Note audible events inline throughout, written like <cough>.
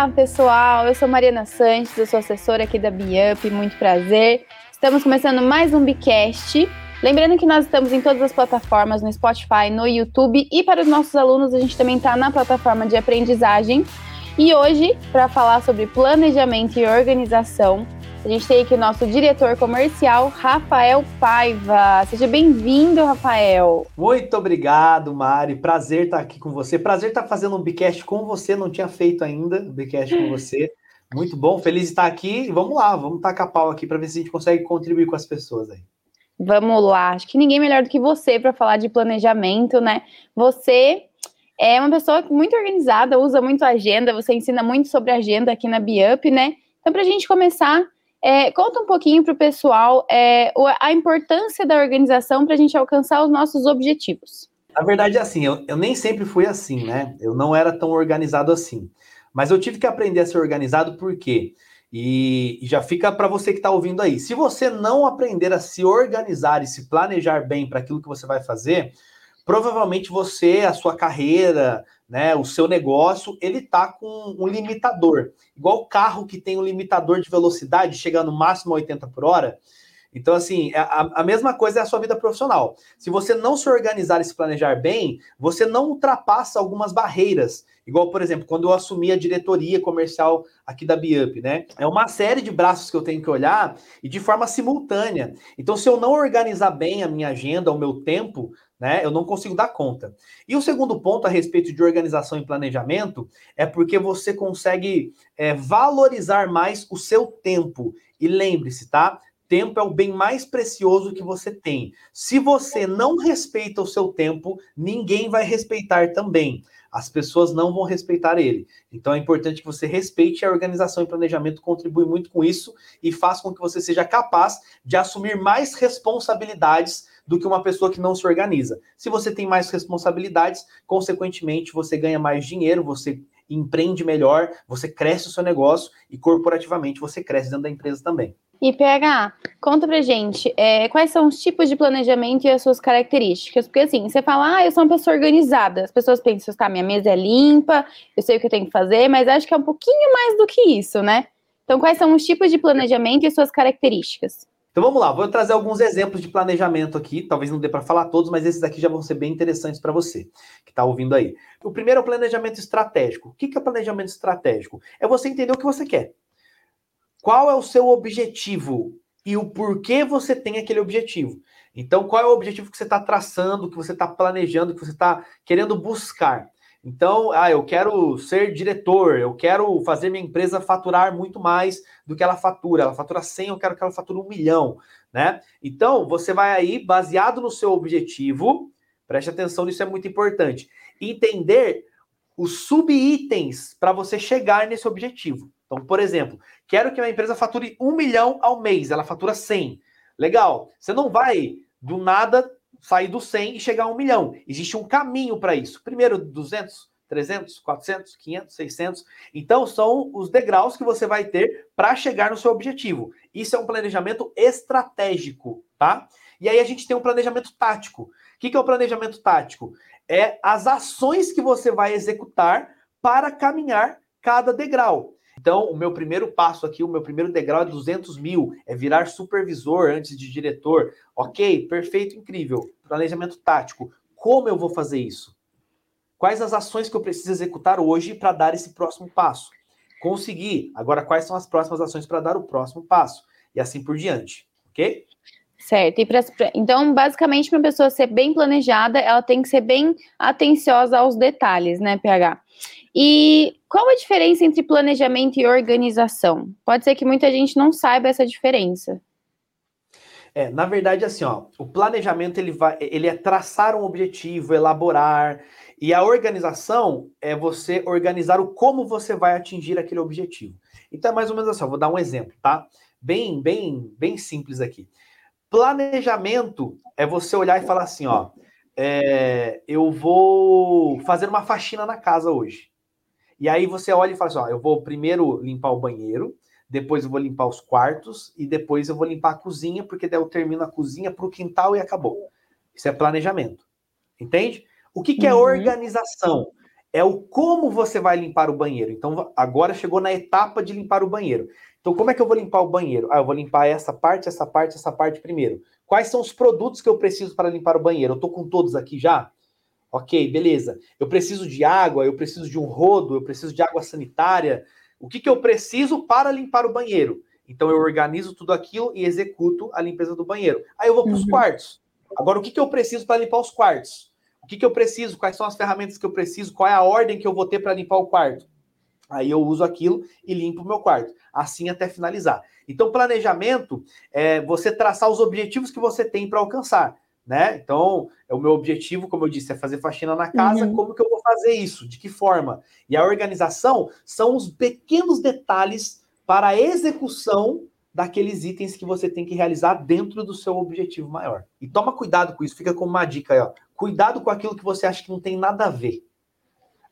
Olá, pessoal. Eu sou Mariana Sanches, eu sou assessora aqui da Biup, muito prazer. Estamos começando mais um Bicast. Lembrando que nós estamos em todas as plataformas, no Spotify, no YouTube e para os nossos alunos a gente também está na plataforma de aprendizagem. E hoje, para falar sobre planejamento e organização, a gente tem aqui o nosso diretor comercial, Rafael Paiva. Seja bem-vindo, Rafael. Muito obrigado, Mari. Prazer estar aqui com você. Prazer estar fazendo um Bicast com você. Não tinha feito ainda um Bicast com você. Muito bom, feliz de estar aqui. Vamos lá, vamos tacar pau aqui para ver se a gente consegue contribuir com as pessoas aí. Vamos lá. Acho que ninguém melhor do que você para falar de planejamento, né? Você é uma pessoa muito organizada, usa muito agenda, você ensina muito sobre agenda aqui na Biup, né? Então, para a gente começar, é, conta um pouquinho para o pessoal é, a importância da organização para a gente alcançar os nossos objetivos. Na verdade, é assim, eu, eu nem sempre fui assim, né? Eu não era tão organizado assim. Mas eu tive que aprender a ser organizado por quê? E, e já fica para você que está ouvindo aí. Se você não aprender a se organizar e se planejar bem para aquilo que você vai fazer, provavelmente você, a sua carreira, né, o seu negócio, ele tá com um limitador. Igual o carro que tem um limitador de velocidade, chega no máximo a 80 por hora. Então, assim, é a, a mesma coisa é a sua vida profissional. Se você não se organizar e se planejar bem, você não ultrapassa algumas barreiras. Igual, por exemplo, quando eu assumi a diretoria comercial aqui da Biup, né? É uma série de braços que eu tenho que olhar e de forma simultânea. Então, se eu não organizar bem a minha agenda, o meu tempo, né? Eu não consigo dar conta. E o segundo ponto a respeito de organização e planejamento é porque você consegue é, valorizar mais o seu tempo. E lembre-se, tá? Tempo é o bem mais precioso que você tem. Se você não respeita o seu tempo, ninguém vai respeitar também. As pessoas não vão respeitar ele. Então é importante que você respeite a organização e planejamento contribui muito com isso e faz com que você seja capaz de assumir mais responsabilidades do que uma pessoa que não se organiza. Se você tem mais responsabilidades, consequentemente, você ganha mais dinheiro, você empreende melhor, você cresce o seu negócio e corporativamente você cresce dentro da empresa também. E PH, conta pra gente, é, quais são os tipos de planejamento e as suas características? Porque assim, você fala, ah, eu sou uma pessoa organizada. As pessoas pensam, tá, minha mesa é limpa, eu sei o que eu tenho que fazer, mas acho que é um pouquinho mais do que isso, né? Então, quais são os tipos de planejamento e suas características? Então vamos lá, vou trazer alguns exemplos de planejamento aqui, talvez não dê para falar todos, mas esses aqui já vão ser bem interessantes para você que está ouvindo aí. O primeiro é o planejamento estratégico. O que é planejamento estratégico? É você entender o que você quer. Qual é o seu objetivo e o porquê você tem aquele objetivo. Então, qual é o objetivo que você está traçando, que você está planejando, que você está querendo buscar? Então, ah, eu quero ser diretor, eu quero fazer minha empresa faturar muito mais do que ela fatura. Ela fatura 100, eu quero que ela fature um milhão, né? Então, você vai aí, baseado no seu objetivo, preste atenção nisso, é muito importante, entender os subitens para você chegar nesse objetivo. Então, por exemplo, quero que minha empresa fature um milhão ao mês, ela fatura 100. Legal, você não vai do nada sair do 100 e chegar a um milhão. Existe um caminho para isso. Primeiro, 200, 300, 400, 500, 600. Então, são os degraus que você vai ter para chegar no seu objetivo. Isso é um planejamento estratégico, tá? E aí a gente tem um planejamento tático. O que é o planejamento tático? É as ações que você vai executar para caminhar cada degrau. Então, o meu primeiro passo aqui, o meu primeiro degrau é 200 mil, é virar supervisor antes de diretor. Ok, perfeito, incrível. Planejamento tático. Como eu vou fazer isso? Quais as ações que eu preciso executar hoje para dar esse próximo passo? Consegui. Agora, quais são as próximas ações para dar o próximo passo? E assim por diante, ok? Certo. E pra, então, basicamente, para uma pessoa ser bem planejada, ela tem que ser bem atenciosa aos detalhes, né, PH? E qual a diferença entre planejamento e organização? Pode ser que muita gente não saiba essa diferença. É, na verdade, assim, ó, o planejamento ele vai, ele é traçar um objetivo, elaborar, e a organização é você organizar o como você vai atingir aquele objetivo. Então é mais ou menos assim, ó, vou dar um exemplo, tá? Bem, bem, bem simples aqui. Planejamento é você olhar e falar assim, ó, é, eu vou fazer uma faxina na casa hoje. E aí você olha e fala assim: ó, eu vou primeiro limpar o banheiro, depois eu vou limpar os quartos e depois eu vou limpar a cozinha, porque daí eu termino a cozinha para o quintal e acabou. Isso é planejamento. Entende? O que, que é uhum. organização? é o como você vai limpar o banheiro. Então, agora chegou na etapa de limpar o banheiro. Então, como é que eu vou limpar o banheiro? Ah, eu vou limpar essa parte, essa parte, essa parte primeiro. Quais são os produtos que eu preciso para limpar o banheiro? Eu estou com todos aqui já? Ok, beleza. Eu preciso de água, eu preciso de um rodo, eu preciso de água sanitária. O que, que eu preciso para limpar o banheiro? Então eu organizo tudo aquilo e executo a limpeza do banheiro. Aí eu vou para os uhum. quartos. Agora, o que, que eu preciso para limpar os quartos? O que, que eu preciso? Quais são as ferramentas que eu preciso? Qual é a ordem que eu vou ter para limpar o quarto? Aí eu uso aquilo e limpo o meu quarto. Assim até finalizar. Então, planejamento é você traçar os objetivos que você tem para alcançar. Né? Então, é o meu objetivo, como eu disse, é fazer faxina na casa. Uhum. Como que eu vou fazer isso? De que forma? E a organização são os pequenos detalhes para a execução daqueles itens que você tem que realizar dentro do seu objetivo maior. E toma cuidado com isso, fica com uma dica aí, ó. Cuidado com aquilo que você acha que não tem nada a ver.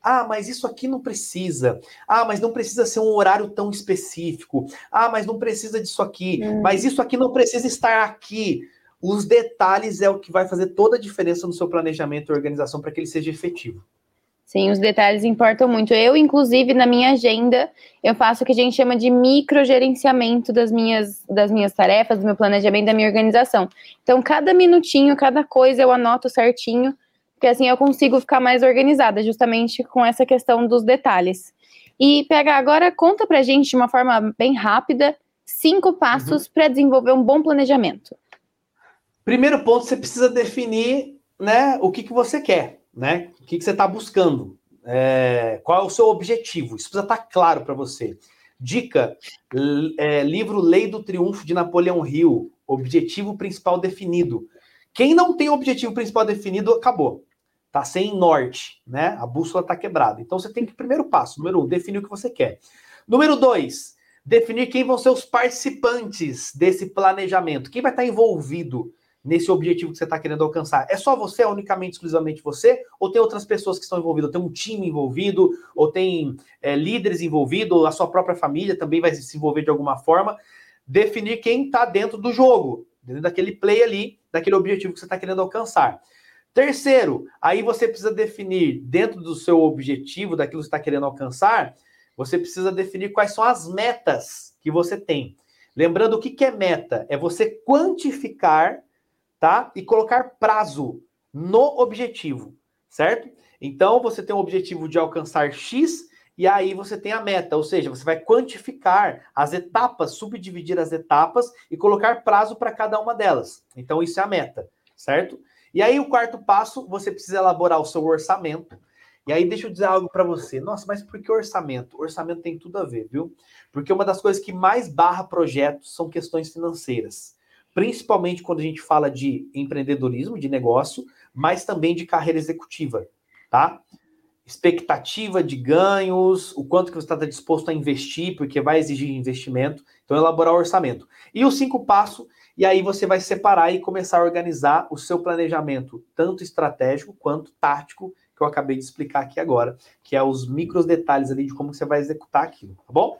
Ah, mas isso aqui não precisa. Ah, mas não precisa ser um horário tão específico. Ah, mas não precisa disso aqui. Hum. Mas isso aqui não precisa estar aqui. Os detalhes é o que vai fazer toda a diferença no seu planejamento e organização para que ele seja efetivo. Sim, os detalhes importam muito. Eu, inclusive, na minha agenda, eu faço o que a gente chama de microgerenciamento das minhas, das minhas tarefas, do meu planejamento, da minha organização. Então, cada minutinho, cada coisa eu anoto certinho, porque assim eu consigo ficar mais organizada, justamente com essa questão dos detalhes. E, PH, agora conta pra gente de uma forma bem rápida cinco passos uhum. para desenvolver um bom planejamento. Primeiro ponto, você precisa definir né, o que, que você quer né? O que, que você está buscando? É, qual é o seu objetivo? Isso precisa estar tá claro para você. Dica: é, livro Lei do Triunfo de Napoleão Hill. Objetivo principal definido. Quem não tem objetivo principal definido, acabou. Tá sem norte, né? A bússola está quebrada. Então você tem que, primeiro passo, número um, definir o que você quer. Número dois, definir quem vão ser os participantes desse planejamento. Quem vai estar tá envolvido nesse objetivo que você está querendo alcançar? É só você, é unicamente, exclusivamente você? Ou tem outras pessoas que estão envolvidas? Tem um time envolvido? Ou tem é, líderes envolvidos? Ou a sua própria família também vai se envolver de alguma forma? Definir quem está dentro do jogo, dentro daquele play ali, daquele objetivo que você está querendo alcançar. Terceiro, aí você precisa definir, dentro do seu objetivo, daquilo que você está querendo alcançar, você precisa definir quais são as metas que você tem. Lembrando, o que é meta? É você quantificar tá? E colocar prazo no objetivo, certo? Então você tem o objetivo de alcançar X e aí você tem a meta, ou seja, você vai quantificar as etapas, subdividir as etapas e colocar prazo para cada uma delas. Então isso é a meta, certo? E aí o quarto passo, você precisa elaborar o seu orçamento. E aí deixa eu dizer algo para você. Nossa, mas por que orçamento? Orçamento tem tudo a ver, viu? Porque uma das coisas que mais barra projetos são questões financeiras principalmente quando a gente fala de empreendedorismo, de negócio, mas também de carreira executiva, tá? Expectativa de ganhos, o quanto que você está disposto a investir, porque vai exigir investimento, então elaborar o orçamento. E o cinco passo, e aí você vai separar e começar a organizar o seu planejamento, tanto estratégico quanto tático, que eu acabei de explicar aqui agora, que é os micros detalhes ali de como você vai executar aquilo, tá bom?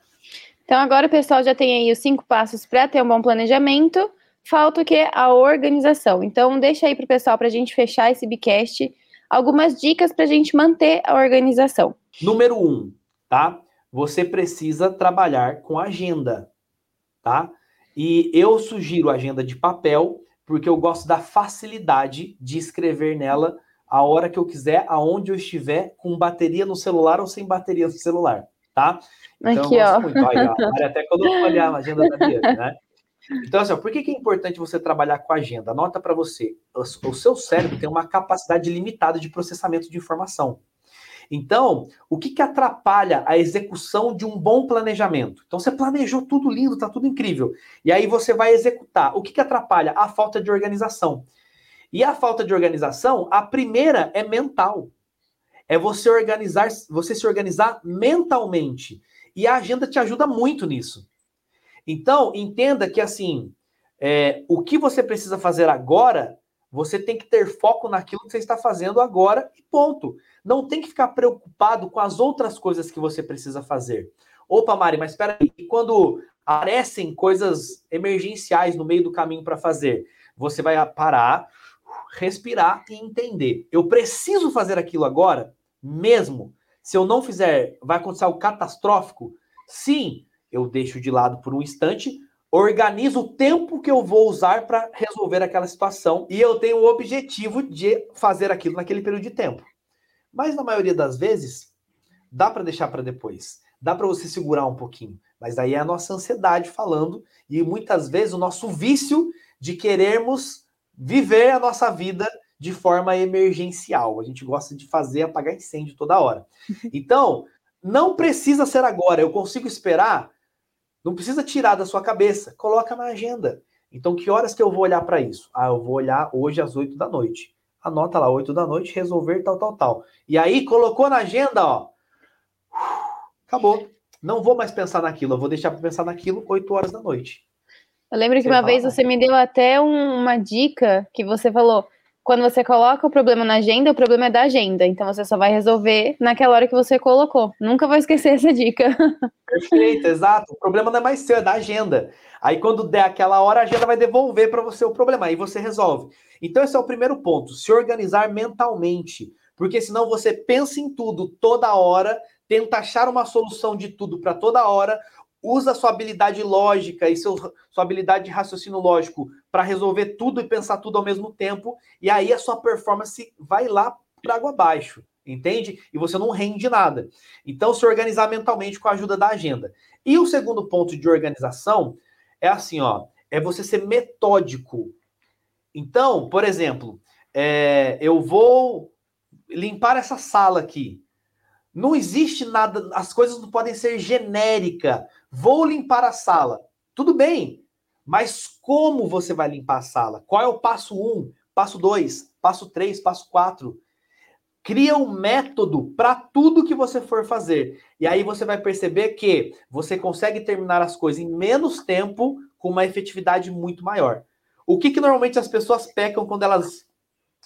Então agora o pessoal já tem aí os cinco passos para ter um bom planejamento falta o que? A organização. Então, deixa aí para o pessoal, para a gente fechar esse bicast, algumas dicas para a gente manter a organização. Número um, tá? Você precisa trabalhar com agenda, tá? E eu sugiro agenda de papel, porque eu gosto da facilidade de escrever nela a hora que eu quiser, aonde eu estiver, com bateria no celular ou sem bateria no celular, tá? Então, Aqui, ó. Muito. Olha, até quando eu olhar a agenda da Bianca, né? Então, assim, por que, que é importante você trabalhar com agenda? Anota para você, o seu cérebro tem uma capacidade limitada de processamento de informação. Então, o que, que atrapalha a execução de um bom planejamento? Então, você planejou tudo lindo, está tudo incrível. E aí você vai executar. O que, que atrapalha? A falta de organização. E a falta de organização, a primeira é mental. É você organizar, você se organizar mentalmente. E a agenda te ajuda muito nisso. Então, entenda que assim, é, o que você precisa fazer agora, você tem que ter foco naquilo que você está fazendo agora e ponto. Não tem que ficar preocupado com as outras coisas que você precisa fazer. Opa, Mari, mas espera aí, quando aparecem coisas emergenciais no meio do caminho para fazer, você vai parar, respirar e entender. Eu preciso fazer aquilo agora mesmo. Se eu não fizer, vai acontecer algo catastrófico? Sim, eu deixo de lado por um instante, organizo o tempo que eu vou usar para resolver aquela situação e eu tenho o objetivo de fazer aquilo naquele período de tempo. Mas na maioria das vezes, dá para deixar para depois. Dá para você segurar um pouquinho. Mas aí é a nossa ansiedade falando e muitas vezes o nosso vício de querermos viver a nossa vida de forma emergencial. A gente gosta de fazer apagar incêndio toda hora. <laughs> Então, não precisa ser agora. Eu consigo esperar não precisa tirar da sua cabeça, coloca na agenda. Então, que horas que eu vou olhar para isso? Ah, eu vou olhar hoje às 8 da noite. Anota lá, 8 da noite, resolver tal, tal, tal. E aí, colocou na agenda, ó. Acabou. Não vou mais pensar naquilo, eu vou deixar para pensar naquilo 8 horas da noite. Eu lembro que uma vez você me deu até um, uma dica que você falou: quando você coloca o problema na agenda, o problema é da agenda. Então você só vai resolver naquela hora que você colocou. Nunca vou esquecer essa dica. <laughs> Perfeito, exato. O problema não é mais seu, é da agenda. Aí quando der aquela hora, a agenda vai devolver para você o problema. Aí você resolve. Então esse é o primeiro ponto, se organizar mentalmente. Porque senão você pensa em tudo toda hora, tenta achar uma solução de tudo para toda hora, usa sua habilidade lógica e seu, sua habilidade de raciocínio lógico para resolver tudo e pensar tudo ao mesmo tempo, e aí a sua performance vai lá para água abaixo, entende? E você não rende nada. Então, se organizar mentalmente com a ajuda da agenda. E o segundo ponto de organização é assim, ó, é você ser metódico. Então, por exemplo, é, eu vou limpar essa sala aqui. Não existe nada, as coisas não podem ser genérica. Vou limpar a sala. Tudo bem, mas como você vai limpar a sala? Qual é o passo 1, um, passo 2, passo 3, passo 4? Cria um método para tudo que você for fazer. E aí você vai perceber que você consegue terminar as coisas em menos tempo com uma efetividade muito maior. O que, que normalmente as pessoas pecam quando elas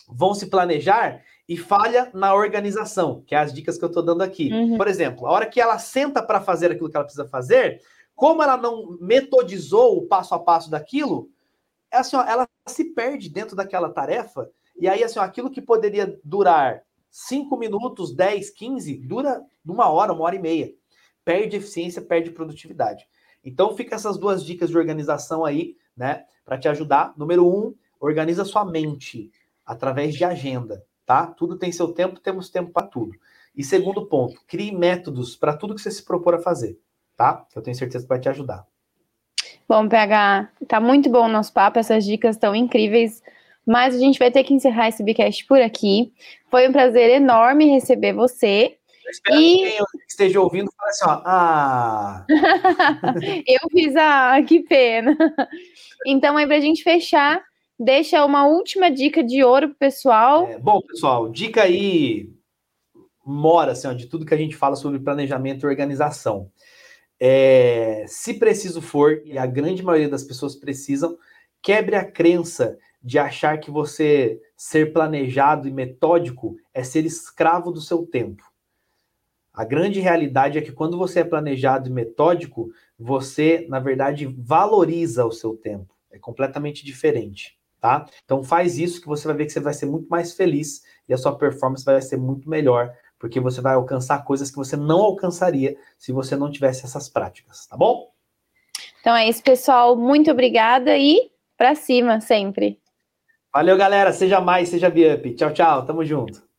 vão se planejar e falha na organização, que é as dicas que eu estou dando aqui. Uhum. Por exemplo, a hora que ela senta para fazer aquilo que ela precisa fazer, como ela não metodizou o passo a passo daquilo, é assim, ó, ela se perde dentro daquela tarefa, e aí assim, ó, aquilo que poderia durar 5 minutos, 10, 15, dura uma hora, uma hora e meia. Perde eficiência, perde produtividade. Então fica essas duas dicas de organização aí, né, para te ajudar. Número um, organiza sua mente através de agenda tá? Tudo tem seu tempo, temos tempo para tudo. E segundo ponto, crie métodos para tudo que você se propor a fazer, tá? Eu tenho certeza que vai te ajudar. Bom, PH, tá muito bom o nosso papo, essas dicas estão incríveis, mas a gente vai ter que encerrar esse Bcast por aqui. Foi um prazer enorme receber você. Eu espero e... que quem esteja ouvindo fale assim, ó, ah... <laughs> eu fiz a... Ah, que pena. <laughs> Então, aí pra gente fechar, deixa uma última dica de ouro pro pessoal. É, bom, pessoal, dica aí mora assim, ó, de tudo que a gente fala sobre planejamento e organização. É, se preciso for, e a grande maioria das pessoas precisam, quebre a crença de achar que você ser planejado e metódico é ser escravo do seu tempo. A grande realidade é que quando você é planejado e metódico, você, na verdade, valoriza o seu tempo. É completamente diferente tá? Então faz isso que você vai ver que você vai ser muito mais feliz e a sua performance vai ser muito melhor, porque você vai alcançar coisas que você não alcançaria se você não tivesse essas práticas, tá bom? Então é isso, pessoal. Muito obrigada e para cima sempre. Valeu, galera. Seja mais, seja Biup. Tchau, tchau. Tamo junto.